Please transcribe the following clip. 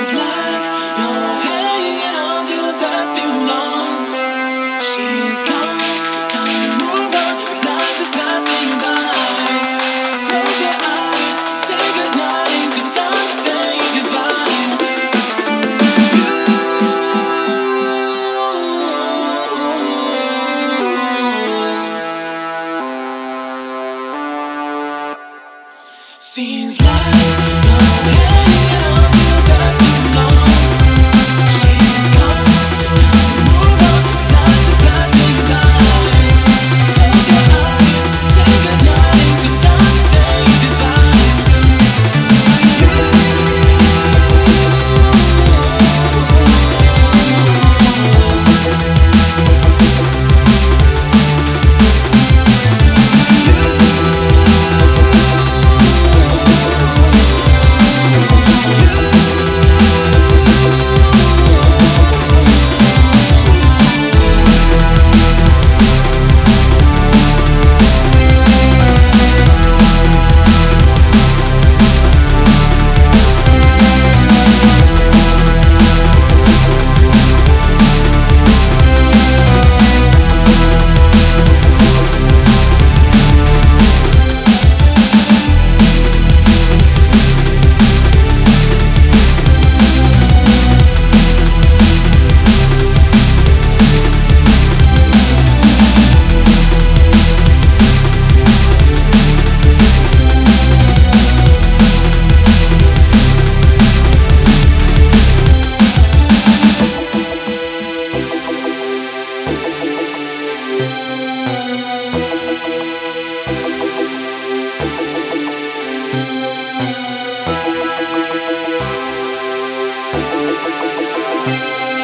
is life.